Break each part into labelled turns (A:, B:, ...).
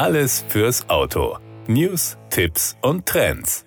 A: Alles fürs Auto. News, Tipps und Trends.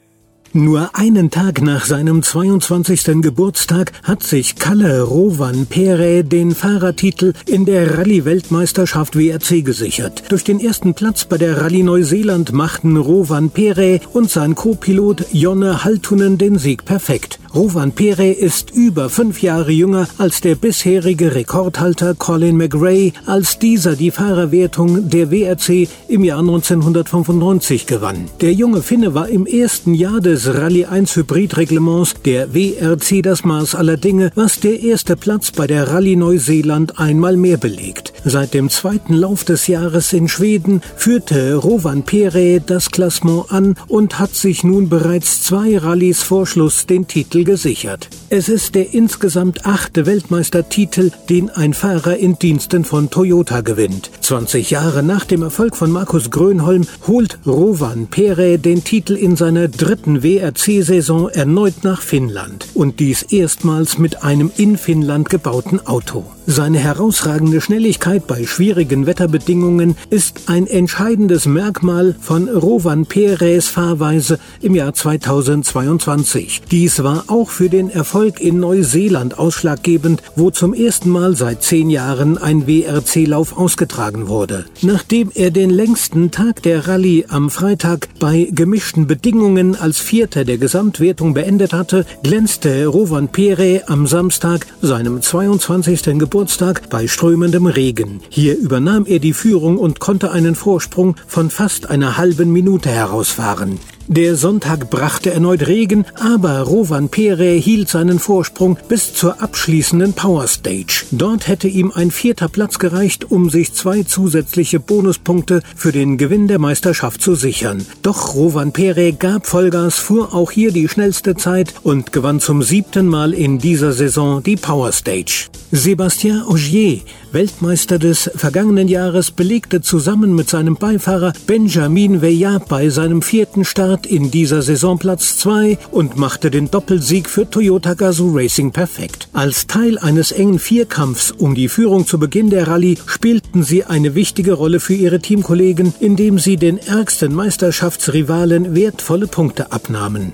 B: Nur einen Tag nach seinem 22. Geburtstag hat sich Kalle Rovan Pere den Fahrertitel in der Rallye-Weltmeisterschaft WRC gesichert. Durch den ersten Platz bei der Rallye Neuseeland machten Rovan Pere und sein Co-Pilot Jonne Haltunen den Sieg perfekt. Rovan Pere ist über fünf Jahre jünger als der bisherige Rekordhalter Colin McRae, als dieser die Fahrerwertung der WRC im Jahr 1995 gewann. Der junge Finne war im ersten Jahr des Rallye 1 Hybrid-Reglements der WRC das Maß aller Dinge, was der erste Platz bei der Rallye Neuseeland einmal mehr belegt. Seit dem zweiten Lauf des Jahres in Schweden führte Rovan Pere das Klassement an und hat sich nun bereits zwei Rallyes vor Schluss den Titel gesichert. Es ist der insgesamt achte Weltmeistertitel, den ein Fahrer in Diensten von Toyota gewinnt. 20 Jahre nach dem Erfolg von Markus Grönholm holt Rovan Pere den Titel in seiner dritten WRC-Saison erneut nach Finnland. Und dies erstmals mit einem in Finnland gebauten Auto. Seine herausragende Schnelligkeit bei schwierigen Wetterbedingungen ist ein entscheidendes Merkmal von Rovan Peres Fahrweise im Jahr 2022. Dies war auch für den Erfolg in Neuseeland ausschlaggebend, wo zum ersten Mal seit zehn Jahren ein WRC-Lauf ausgetragen wurde. Nachdem er den längsten Tag der Rallye am Freitag bei gemischten Bedingungen als Vierter der Gesamtwertung beendet hatte, glänzte Rovan Pere am Samstag, seinem 22. Geburtstag, Geburtstag bei strömendem Regen. Hier übernahm er die Führung und konnte einen Vorsprung von fast einer halben Minute herausfahren. Der Sonntag brachte erneut Regen, aber Rovan Pere hielt seinen Vorsprung bis zur abschließenden Power Stage. Dort hätte ihm ein vierter Platz gereicht, um sich zwei zusätzliche Bonuspunkte für den Gewinn der Meisterschaft zu sichern. Doch Rovan Pere gab Vollgas, fuhr auch hier die schnellste Zeit und gewann zum siebten Mal in dieser Saison die Power Stage. Sébastien Ogier, Weltmeister des vergangenen Jahres, belegte zusammen mit seinem Beifahrer Benjamin Veillard bei seinem vierten Start in dieser Saison Platz 2 und machte den Doppelsieg für Toyota Gazoo Racing perfekt. Als Teil eines engen Vierkampfs um die Führung zu Beginn der Rallye spielten sie eine wichtige Rolle für ihre Teamkollegen, indem sie den ärgsten Meisterschaftsrivalen wertvolle Punkte abnahmen.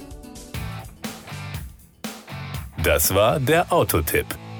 A: Das war der Autotipp.